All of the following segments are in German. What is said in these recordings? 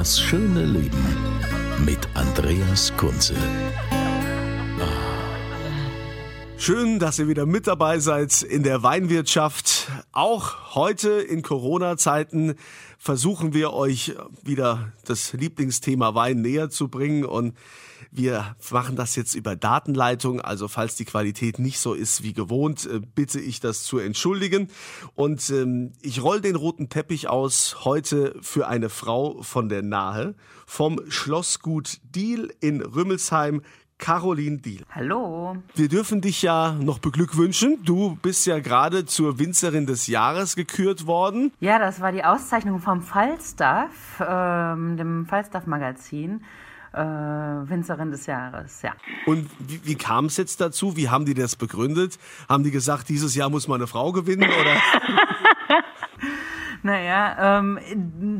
Das schöne Leben mit Andreas Kunze. Schön, dass ihr wieder mit dabei seid in der Weinwirtschaft. Auch heute in Corona-Zeiten versuchen wir euch wieder das Lieblingsthema Wein näher zu bringen und wir machen das jetzt über Datenleitung, also falls die Qualität nicht so ist wie gewohnt, äh, bitte ich das zu entschuldigen. Und ähm, ich roll den roten Teppich aus heute für eine Frau von der Nahe vom Schlossgut Diel in Rümmelsheim. Caroline Diel. Hallo. Wir dürfen dich ja noch beglückwünschen. Du bist ja gerade zur Winzerin des Jahres gekürt worden. Ja, das war die Auszeichnung vom Falstaff, ähm, dem Falstaff-Magazin. Äh, Winzerin des Jahres, ja. Und wie, wie kam es jetzt dazu? Wie haben die das begründet? Haben die gesagt, dieses Jahr muss mal eine Frau gewinnen? Oder? Naja, ähm,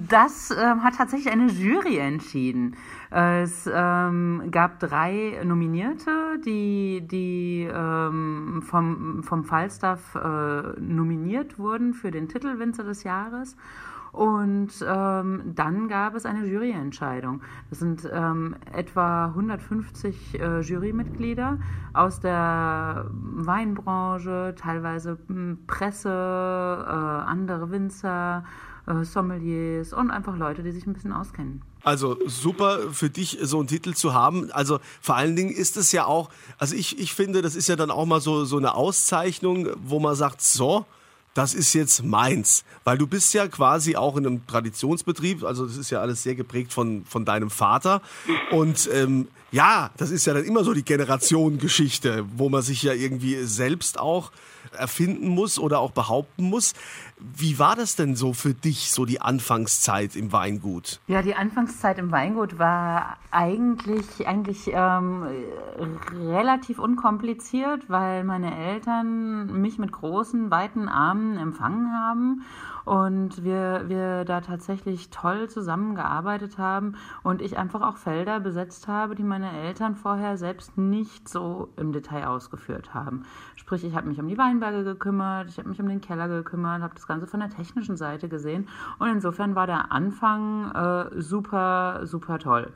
das ähm, hat tatsächlich eine Jury entschieden. Es ähm, gab drei Nominierte, die, die ähm, vom, vom Falstaff äh, nominiert wurden für den Titel Winzer des Jahres. Und ähm, dann gab es eine Juryentscheidung. Das sind ähm, etwa 150 äh, Jurymitglieder aus der Weinbranche, teilweise m, Presse, äh, andere Winzer, äh, Sommeliers und einfach Leute, die sich ein bisschen auskennen. Also super für dich, so einen Titel zu haben. Also vor allen Dingen ist es ja auch, also ich, ich finde, das ist ja dann auch mal so, so eine Auszeichnung, wo man sagt, so, das ist jetzt meins. Weil du bist ja quasi auch in einem Traditionsbetrieb, also das ist ja alles sehr geprägt von, von deinem Vater. Und ähm, ja, das ist ja dann immer so die Generationengeschichte, wo man sich ja irgendwie selbst auch erfinden muss oder auch behaupten muss. Wie war das denn so für dich, so die Anfangszeit im Weingut? Ja, die Anfangszeit im Weingut war eigentlich, eigentlich ähm, relativ unkompliziert, weil meine Eltern mich mit großen, weiten Armen empfangen haben und wir, wir da tatsächlich toll zusammengearbeitet haben und ich einfach auch Felder besetzt habe, die meine Eltern vorher selbst nicht so im Detail ausgeführt haben. Sprich, ich habe mich um die Weinberge gekümmert, ich habe mich um den Keller gekümmert, habe das Ganze von der technischen Seite gesehen und insofern war der Anfang äh, super, super toll.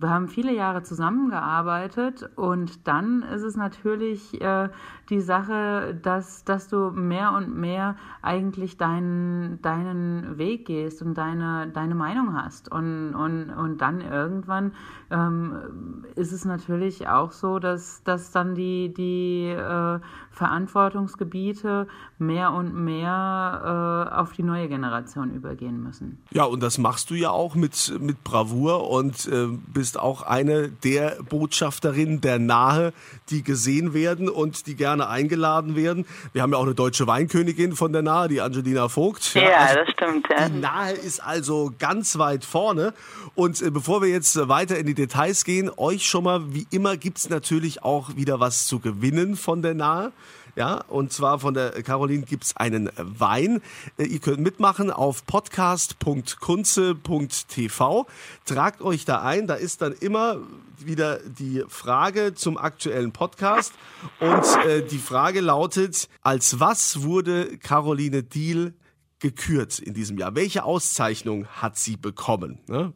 Wir haben viele Jahre zusammengearbeitet und dann ist es natürlich äh, die Sache, dass, dass du mehr und mehr eigentlich deinen, deinen Weg gehst und deine, deine Meinung hast. Und, und, und dann irgendwann ähm, ist es natürlich auch so, dass, dass dann die, die äh, Verantwortungsgebiete mehr und mehr äh, auf die neue Generation übergehen müssen. Ja, und das machst du ja auch mit, mit Bravour und äh, bist auch eine der Botschafterinnen der Nahe, die gesehen werden und die gerne eingeladen werden. Wir haben ja auch eine deutsche Weinkönigin von der Nahe, die Angelina Vogt. Ja, also das stimmt. Ja. Die Nahe ist also ganz weit vorne. Und äh, bevor wir jetzt weiter in die Details gehen, euch schon mal, wie immer, gibt's natürlich auch wieder was zu gewinnen von der Nahe. Ja, und zwar von der Caroline gibt's einen Wein. Äh, Ihr könnt mitmachen auf podcast.kunze.tv. Tragt euch da ein. Da ist dann immer wieder die Frage zum aktuellen Podcast. Und äh, die Frage lautet, als was wurde Caroline Diel gekürt in diesem Jahr? Welche Auszeichnung hat sie bekommen? Ne?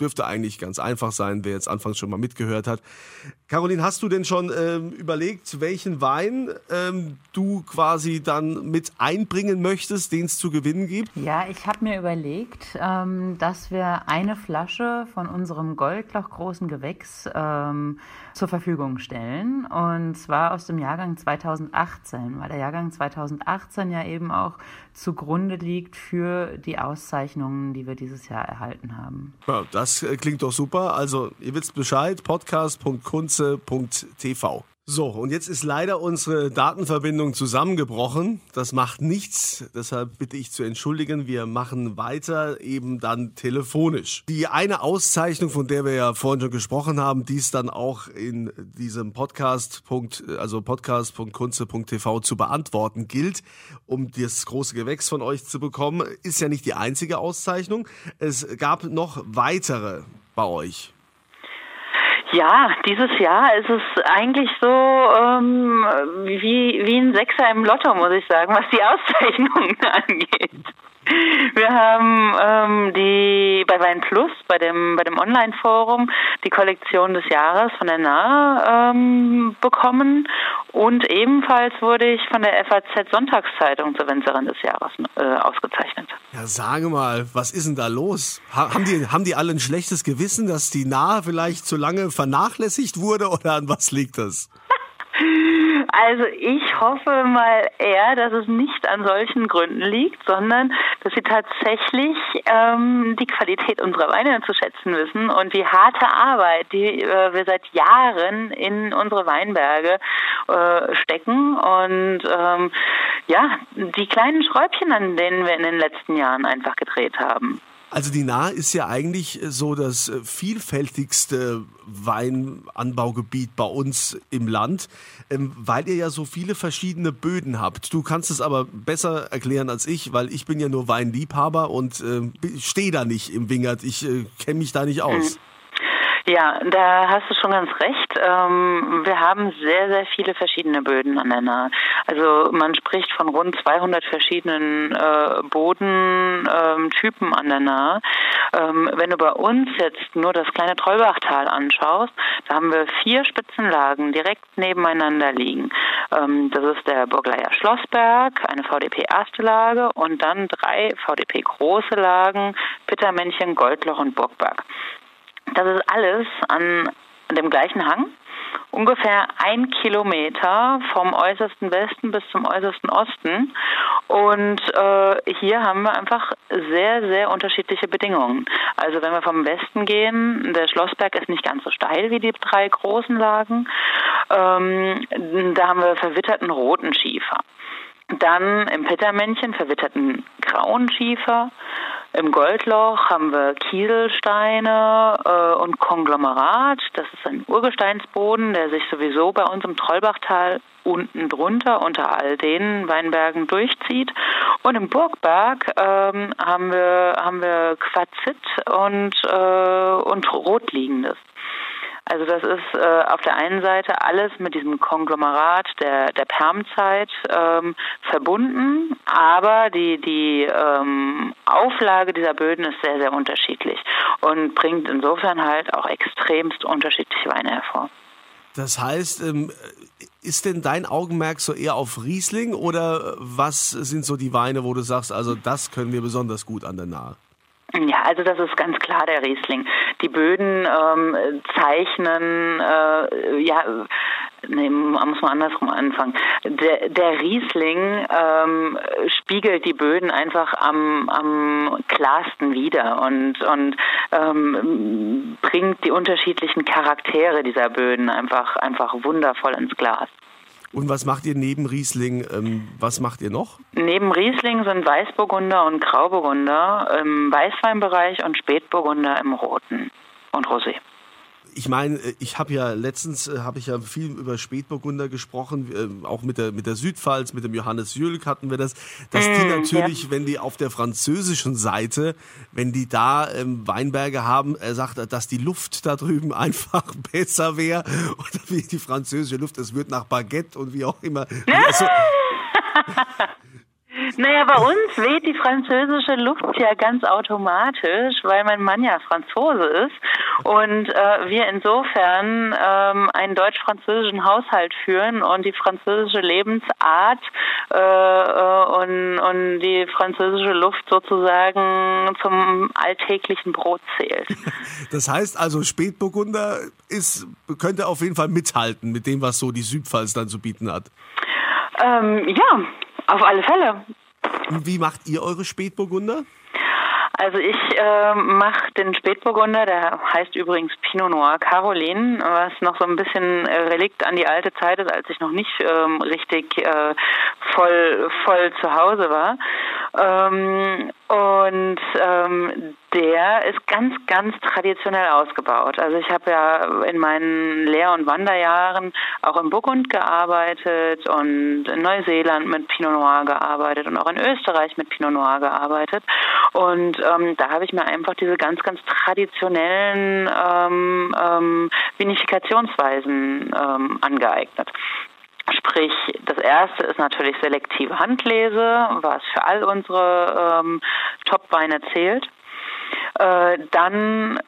Dürfte eigentlich ganz einfach sein, wer jetzt anfangs schon mal mitgehört hat. Caroline, hast du denn schon ähm, überlegt, welchen Wein ähm, du quasi dann mit einbringen möchtest, den es zu gewinnen gibt? Ja, ich habe mir überlegt, ähm, dass wir eine Flasche von unserem Goldloch großen Gewächs ähm, zur Verfügung stellen. Und zwar aus dem Jahrgang 2018, weil der Jahrgang 2018 ja eben auch zugrunde liegt für die Auszeichnungen, die wir dieses Jahr erhalten haben. Ja, das äh, klingt doch super. Also, ihr wisst Bescheid, podcast.kunze.tv. So, und jetzt ist leider unsere Datenverbindung zusammengebrochen. Das macht nichts, deshalb bitte ich zu entschuldigen. Wir machen weiter eben dann telefonisch. Die eine Auszeichnung, von der wir ja vorhin schon gesprochen haben, die es dann auch in diesem Podcast, also podcast.kunze.tv zu beantworten gilt, um das große Gewächs von euch zu bekommen, ist ja nicht die einzige Auszeichnung. Es gab noch weitere bei euch. Ja, dieses Jahr ist es eigentlich so ähm, wie, wie ein Sechser im Lotto, muss ich sagen, was die Auszeichnungen angeht. Wir haben ähm, die bei Wein Plus, bei dem, bei dem Online-Forum, die Kollektion des Jahres von der Nahe ähm, bekommen und ebenfalls wurde ich von der FAZ Sonntagszeitung zur Winzerin des Jahres äh, ausgezeichnet. Ja, sage mal, was ist denn da los? Ha haben, die, haben die alle ein schlechtes Gewissen, dass die Nahe vielleicht zu lange vernachlässigt wurde oder an was liegt das? Also ich hoffe mal eher, dass es nicht an solchen Gründen liegt, sondern dass sie tatsächlich ähm, die Qualität unserer Weine zu schätzen wissen und die harte Arbeit, die äh, wir seit Jahren in unsere Weinberge äh, stecken und ähm, ja, die kleinen Schräubchen, an denen wir in den letzten Jahren einfach gedreht haben. Also die Nahe ist ja eigentlich so das vielfältigste Weinanbaugebiet bei uns im Land, ähm, weil ihr ja so viele verschiedene Böden habt. Du kannst es aber besser erklären als ich, weil ich bin ja nur Weinliebhaber und äh, stehe da nicht im Wingert. Ich äh, kenne mich da nicht aus. Mhm. Ja, da hast du schon ganz recht. Ähm, wir haben sehr, sehr viele verschiedene Böden an der Nahe. Also man spricht von rund 200 verschiedenen äh, Bodentypen ähm, an der Nahe. Ähm, wenn du bei uns jetzt nur das kleine Trollbachtal anschaust, da haben wir vier Spitzenlagen direkt nebeneinander liegen. das ist der Burgleier Schlossberg, eine VDP erste Lage und dann drei VDP große Lagen, Pittermännchen, Goldloch und Burgberg. Das ist alles an dem gleichen Hang, ungefähr ein Kilometer vom äußersten Westen bis zum äußersten Osten. Und äh, hier haben wir einfach sehr, sehr unterschiedliche Bedingungen. Also wenn wir vom Westen gehen, der Schlossberg ist nicht ganz so steil wie die drei großen Lagen. Ähm, da haben wir verwitterten roten Schiefer. Dann im Pittermännchen verwitterten grauen Schiefer. Im Goldloch haben wir Kieselsteine äh, und Konglomerat. Das ist ein Urgesteinsboden, der sich sowieso bei uns im Trollbachtal unten drunter unter all den Weinbergen durchzieht. Und im Burgberg ähm, haben wir haben wir Quarzit und äh, und Rotliegendes. Also das ist äh, auf der einen Seite alles mit diesem Konglomerat der, der Permzeit ähm, verbunden, aber die, die ähm, Auflage dieser Böden ist sehr, sehr unterschiedlich und bringt insofern halt auch extremst unterschiedliche Weine hervor. Das heißt, ähm, ist denn dein Augenmerk so eher auf Riesling oder was sind so die Weine, wo du sagst, also das können wir besonders gut an der Nahe? Ja, also das ist ganz klar der Riesling. Die Böden ähm, zeichnen, äh, ja, nee, muss man andersrum anfangen. Der, der Riesling ähm, spiegelt die Böden einfach am, am klarsten wider und, und ähm, bringt die unterschiedlichen Charaktere dieser Böden einfach, einfach wundervoll ins Glas. Und was macht ihr neben Riesling? Ähm, was macht ihr noch? Neben Riesling sind Weißburgunder und Grauburgunder im Weißweinbereich und Spätburgunder im Roten und Rosé ich meine, äh, ich habe ja letztens äh, habe ich ja viel über Spätburgunder gesprochen, äh, auch mit der mit der Südpfalz, mit dem Johannes Jülk hatten wir das, dass die mm, natürlich, ja. wenn die auf der französischen Seite, wenn die da ähm, Weinberge haben, er sagt, dass die Luft da drüben einfach besser wäre oder wie die französische Luft, es wird nach Baguette und wie auch immer. Also, Naja, bei uns weht die französische Luft ja ganz automatisch, weil mein Mann ja Franzose ist und äh, wir insofern ähm, einen deutsch-französischen Haushalt führen und die französische Lebensart äh, äh, und, und die französische Luft sozusagen zum alltäglichen Brot zählt. Das heißt also, Spätburgunder ist, könnte auf jeden Fall mithalten mit dem, was so die Südpfalz dann zu bieten hat. Ähm, ja, auf alle Fälle. Wie macht ihr eure Spätburgunder? Also ich äh, mache den Spätburgunder, der heißt übrigens Pinot Noir Caroline, was noch so ein bisschen äh, Relikt an die alte Zeit ist, als ich noch nicht ähm, richtig äh, voll voll zu Hause war. Ähm, und ähm, der ist ganz, ganz traditionell ausgebaut. Also ich habe ja in meinen Lehr- und Wanderjahren auch im Burgund gearbeitet und in Neuseeland mit Pinot Noir gearbeitet und auch in Österreich mit Pinot Noir gearbeitet. Und ähm, da habe ich mir einfach diese ganz, ganz traditionellen ähm, ähm, Vinifikationsweisen ähm, angeeignet. Sprich, das erste ist natürlich selektive Handlese, was für all unsere ähm, Top-Weine zählt. Äh, dann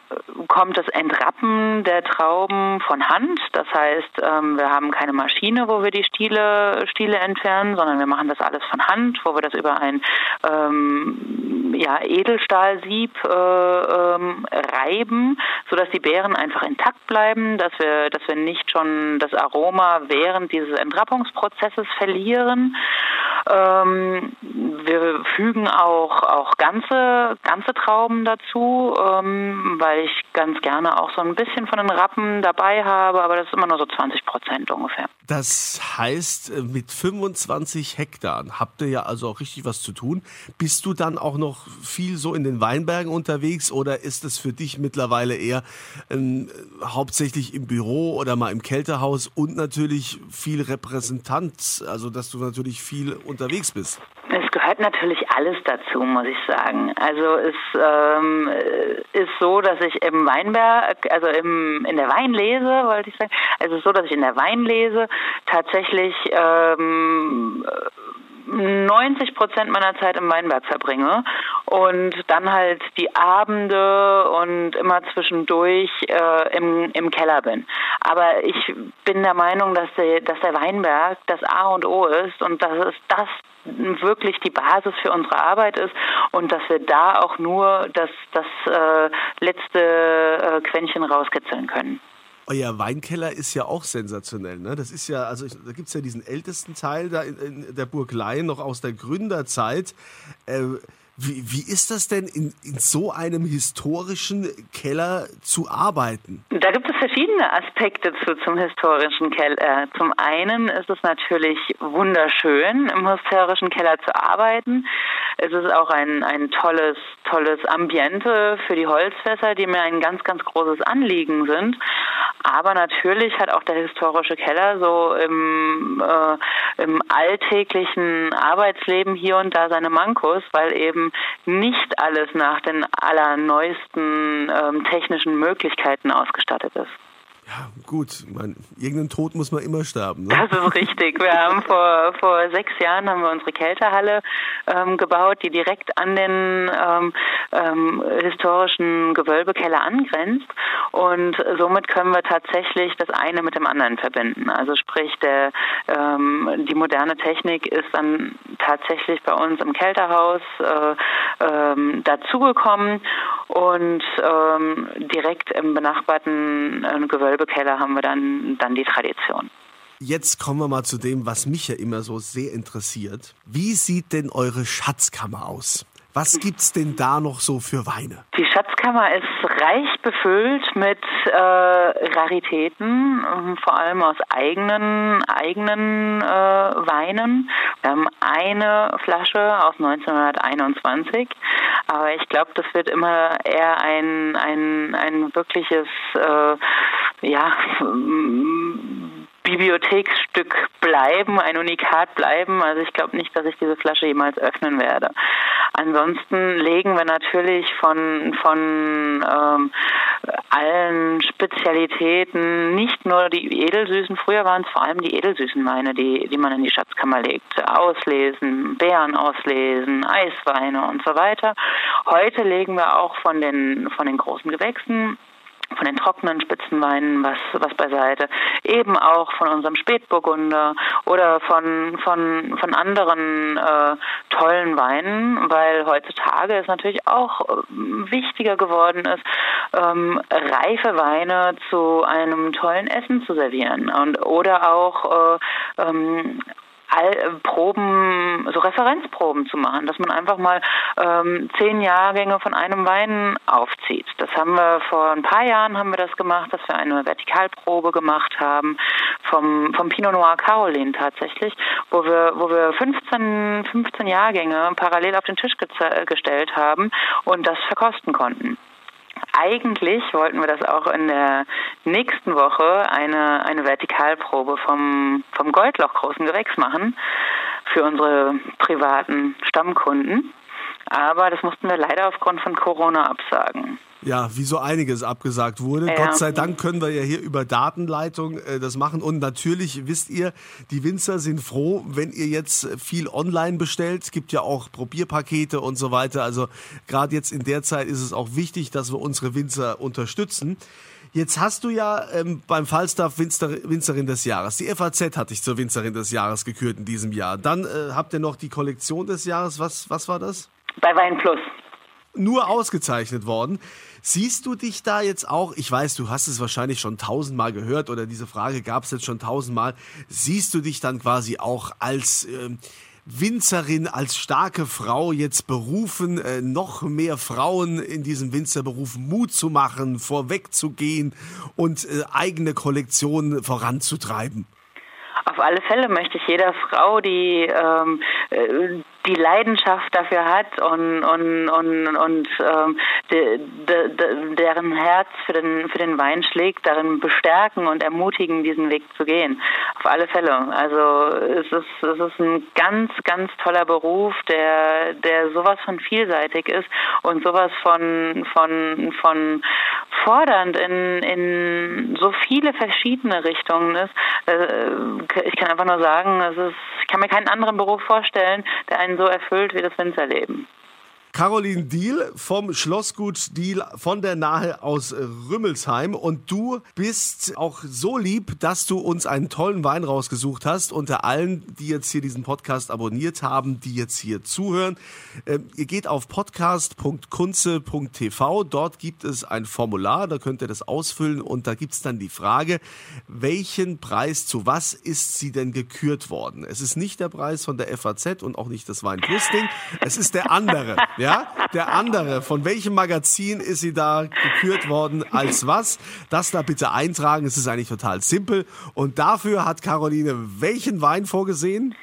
kommt das Entrappen der Trauben von Hand. Das heißt, ähm, wir haben keine Maschine, wo wir die Stiele, Stiele entfernen, sondern wir machen das alles von Hand, wo wir das über ein ähm, ja, Edelstahlsieb äh, ähm, reiben, sodass die Beeren einfach intakt bleiben, dass wir, dass wir nicht schon das Aroma während dieses Entrappungsprozesses verlieren. Ähm, wir fügen auch, auch ganze, ganze Trauben dazu, ähm, weil ich ganz gerne auch so ein bisschen von den Rappen dabei habe, aber das ist immer nur so 20 Prozent ungefähr. Das heißt, äh, mit 25 Hektar habt ihr ja also auch richtig was zu tun. Bist du dann auch noch viel so in den Weinbergen unterwegs oder ist es für dich mittlerweile eher ähm, hauptsächlich im Büro oder mal im Kältehaus und natürlich viel Repräsentant, also dass du natürlich viel unterwegs bist? Es gehört natürlich alles dazu, muss ich sagen. Also es ähm, ist so, dass ich im Weinberg, also im, in der Weinlese, wollte ich sagen, also es ist so, dass ich in der Weinlese tatsächlich ähm, 90 Prozent meiner Zeit im Weinberg verbringe und dann halt die Abende und immer zwischendurch äh, im, im Keller bin. Aber ich bin der Meinung, dass der, dass der Weinberg das A und O ist und dass es das wirklich die Basis für unsere Arbeit ist und dass wir da auch nur das, das äh, letzte äh, Quäntchen rauskitzeln können. Euer Weinkeller ist ja auch sensationell. Ne? Das ist ja, also da gibt es ja diesen ältesten Teil da in, in der Burg Leyen noch aus der Gründerzeit. Äh, wie, wie ist das denn, in, in so einem historischen Keller zu arbeiten? Da gibt es verschiedene Aspekte zu, zum historischen Keller. Zum einen ist es natürlich wunderschön, im historischen Keller zu arbeiten. Es ist auch ein, ein tolles, tolles Ambiente für die Holzfässer, die mir ein ganz, ganz großes Anliegen sind. Aber natürlich hat auch der historische Keller so im, äh, im alltäglichen Arbeitsleben hier und da seine Mankos, weil eben nicht alles nach den allerneuesten ähm, technischen Möglichkeiten ausgestattet ist. Ja, gut. Man, irgendeinen Tod muss man immer sterben. Ne? Das ist richtig. Wir haben vor, vor sechs Jahren haben wir unsere Kältehalle ähm, gebaut, die direkt an den ähm, ähm, historischen Gewölbekeller angrenzt. Und somit können wir tatsächlich das eine mit dem anderen verbinden. Also sprich, der, ähm, die moderne Technik ist dann tatsächlich bei uns im Kälterhaus äh, ähm, dazugekommen und ähm, direkt im benachbarten äh, Gewölbekeller haben wir dann, dann die Tradition. Jetzt kommen wir mal zu dem, was mich ja immer so sehr interessiert. Wie sieht denn eure Schatzkammer aus? Was gibt's denn da noch so für Weine? Die Schatzkammer ist reich befüllt mit äh, Raritäten, ähm, vor allem aus eigenen eigenen äh, Weinen. Wir haben eine Flasche aus 1921, aber ich glaube, das wird immer eher ein ein ein wirkliches äh, ja Bibliotheksstück bleiben, ein Unikat bleiben. Also ich glaube nicht, dass ich diese Flasche jemals öffnen werde. Ansonsten legen wir natürlich von, von ähm, allen Spezialitäten, nicht nur die Edelsüßen, früher waren es vor allem die Edelsüßen Weine, die, die man in die Schatzkammer legt. Auslesen, Beeren auslesen, Eisweine und so weiter. Heute legen wir auch von den, von den großen Gewächsen von den trockenen Spitzenweinen was, was beiseite. Eben auch von unserem Spätburgunder oder von, von, von anderen äh, tollen Weinen, weil heutzutage es natürlich auch äh, wichtiger geworden ist, ähm, reife Weine zu einem tollen Essen zu servieren und oder auch äh, ähm, All, Proben, so Referenzproben zu machen, dass man einfach mal ähm, zehn Jahrgänge von einem Wein aufzieht. Das haben wir vor ein paar Jahren haben wir das gemacht, dass wir eine Vertikalprobe gemacht haben vom, vom Pinot Noir Caroline tatsächlich, wo wir, wo wir 15, 15 Jahrgänge parallel auf den Tisch gestellt haben und das verkosten konnten. Eigentlich wollten wir das auch in der nächsten Woche eine, eine Vertikalprobe vom, vom Goldloch großen Gewächs machen für unsere privaten Stammkunden. Aber das mussten wir leider aufgrund von Corona absagen. Ja, wie so einiges abgesagt wurde. Ja. Gott sei Dank können wir ja hier über Datenleitung äh, das machen. Und natürlich wisst ihr, die Winzer sind froh, wenn ihr jetzt viel online bestellt. Es gibt ja auch Probierpakete und so weiter. Also gerade jetzt in der Zeit ist es auch wichtig, dass wir unsere Winzer unterstützen. Jetzt hast du ja ähm, beim Falstaff Winzer, Winzerin des Jahres. Die FAZ hat dich zur Winzerin des Jahres gekürt in diesem Jahr. Dann äh, habt ihr noch die Kollektion des Jahres. Was, was war das? Bei Wein Plus. Nur ausgezeichnet worden. Siehst du dich da jetzt auch, ich weiß, du hast es wahrscheinlich schon tausendmal gehört oder diese Frage gab es jetzt schon tausendmal, siehst du dich dann quasi auch als äh, Winzerin, als starke Frau jetzt berufen, äh, noch mehr Frauen in diesem Winzerberuf Mut zu machen, vorwegzugehen und äh, eigene Kollektionen voranzutreiben? Auf alle Fälle möchte ich jeder Frau, die ähm, äh, die Leidenschaft dafür hat und und und und ähm, de, de, de, deren Herz für den für den Wein schlägt, darin bestärken und ermutigen, diesen Weg zu gehen. Auf alle Fälle. Also es ist es ist ein ganz ganz toller Beruf, der der sowas von vielseitig ist und sowas von von von fordernd in in so viele verschiedene Richtungen ist. Äh, ich kann einfach nur sagen, es ist ich kann mir keinen anderen Beruf vorstellen, der einen so erfüllt wie das Winzerleben. Caroline Diel vom Schlossgut Diel von der Nahe aus Rümmelsheim. Und du bist auch so lieb, dass du uns einen tollen Wein rausgesucht hast. Unter allen, die jetzt hier diesen Podcast abonniert haben, die jetzt hier zuhören. Ähm, ihr geht auf podcast.kunze.tv. Dort gibt es ein Formular, da könnt ihr das ausfüllen. Und da gibt es dann die Frage, welchen Preis zu was ist sie denn gekürt worden? Es ist nicht der Preis von der FAZ und auch nicht das Wein Plus Ding. Es ist der andere. Ja, der andere. Von welchem Magazin ist sie da gekürt worden als was? Das da bitte eintragen. Es ist eigentlich total simpel. Und dafür hat Caroline welchen Wein vorgesehen?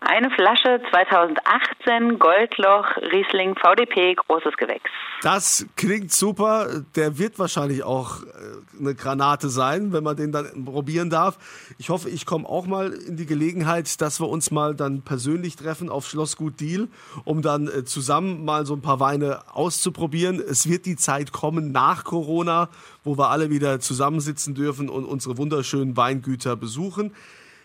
Eine Flasche 2018 Goldloch Riesling VDP großes Gewächs. Das klingt super. Der wird wahrscheinlich auch äh, eine Granate sein, wenn man den dann probieren darf. Ich hoffe, ich komme auch mal in die Gelegenheit, dass wir uns mal dann persönlich treffen auf Schloss Gut Deal, um dann äh, zusammen mal so ein paar Weine auszuprobieren. Es wird die Zeit kommen nach Corona, wo wir alle wieder zusammensitzen dürfen und unsere wunderschönen Weingüter besuchen.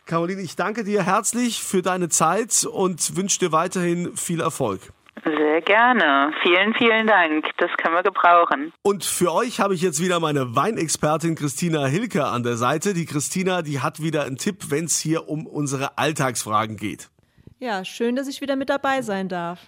Caroline, ich danke dir herzlich für deine Zeit und wünsche dir weiterhin viel Erfolg. Sehr gerne. Vielen, vielen Dank. Das können wir gebrauchen. Und für euch habe ich jetzt wieder meine Weinexpertin Christina Hilke an der Seite. Die Christina, die hat wieder einen Tipp, wenn es hier um unsere Alltagsfragen geht. Ja, schön, dass ich wieder mit dabei sein darf.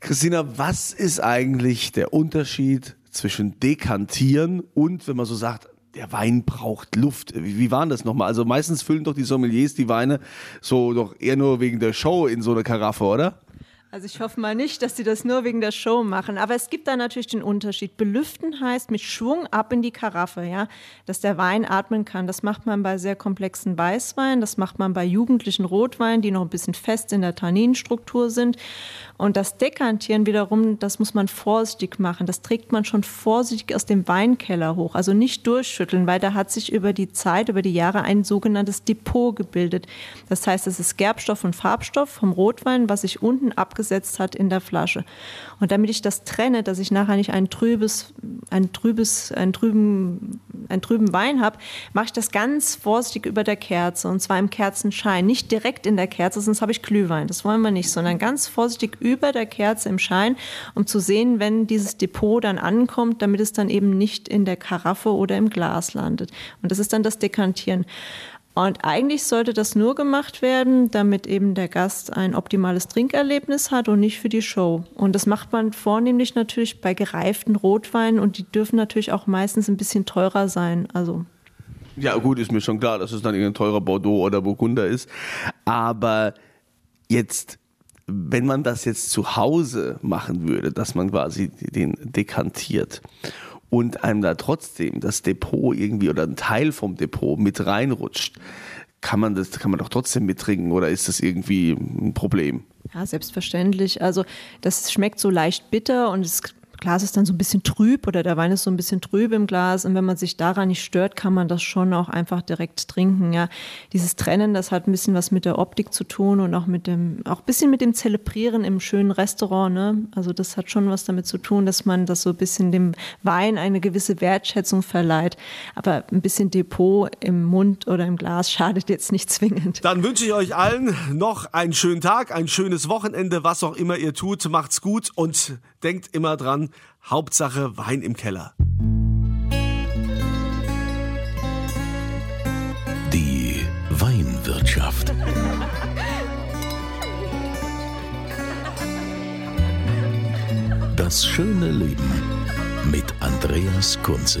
Christina, was ist eigentlich der Unterschied zwischen Dekantieren und, wenn man so sagt, der Wein braucht Luft. Wie, wie war das nochmal? Also meistens füllen doch die Sommeliers die Weine so doch eher nur wegen der Show in so eine Karaffe, oder? Also ich hoffe mal nicht, dass sie das nur wegen der Show machen. Aber es gibt da natürlich den Unterschied. Belüften heißt mit Schwung ab in die Karaffe, ja, dass der Wein atmen kann. Das macht man bei sehr komplexen Weißweinen, das macht man bei jugendlichen Rotweinen, die noch ein bisschen fest in der Tanninstruktur sind. Und das Dekantieren wiederum, das muss man vorsichtig machen. Das trägt man schon vorsichtig aus dem Weinkeller hoch. Also nicht durchschütteln, weil da hat sich über die Zeit, über die Jahre ein sogenanntes Depot gebildet. Das heißt, es ist Gerbstoff und Farbstoff vom Rotwein, was sich unten abgesetzt hat in der Flasche. Und damit ich das trenne, dass ich nachher nicht ein trübes, ein trübes, ein trüben, einen trüben Wein habe, mache ich das ganz vorsichtig über der Kerze und zwar im Kerzenschein. Nicht direkt in der Kerze, sonst habe ich Glühwein. Das wollen wir nicht, sondern ganz vorsichtig über der Kerze im Schein, um zu sehen, wenn dieses Depot dann ankommt, damit es dann eben nicht in der Karaffe oder im Glas landet. Und das ist dann das Dekantieren. Und eigentlich sollte das nur gemacht werden, damit eben der Gast ein optimales Trinkerlebnis hat und nicht für die Show. Und das macht man vornehmlich natürlich bei gereiften Rotweinen und die dürfen natürlich auch meistens ein bisschen teurer sein. Also ja, gut, ist mir schon klar, dass es dann irgendein teurer Bordeaux oder Burgunder ist. Aber Jetzt, wenn man das jetzt zu Hause machen würde, dass man quasi den dekantiert und einem da trotzdem das Depot irgendwie oder ein Teil vom Depot mit reinrutscht, kann man das, kann man doch trotzdem mittrinken oder ist das irgendwie ein Problem? Ja, selbstverständlich. Also das schmeckt so leicht bitter und es Glas ist dann so ein bisschen trüb oder der Wein ist so ein bisschen trüb im Glas. Und wenn man sich daran nicht stört, kann man das schon auch einfach direkt trinken. Ja, dieses Trennen, das hat ein bisschen was mit der Optik zu tun und auch mit dem, auch ein bisschen mit dem Zelebrieren im schönen Restaurant. Ne? Also das hat schon was damit zu tun, dass man das so ein bisschen dem Wein eine gewisse Wertschätzung verleiht. Aber ein bisschen Depot im Mund oder im Glas schadet jetzt nicht zwingend. Dann wünsche ich euch allen noch einen schönen Tag, ein schönes Wochenende, was auch immer ihr tut. Macht's gut und denkt immer dran, Hauptsache Wein im Keller. Die Weinwirtschaft. Das schöne Leben mit Andreas Kunze.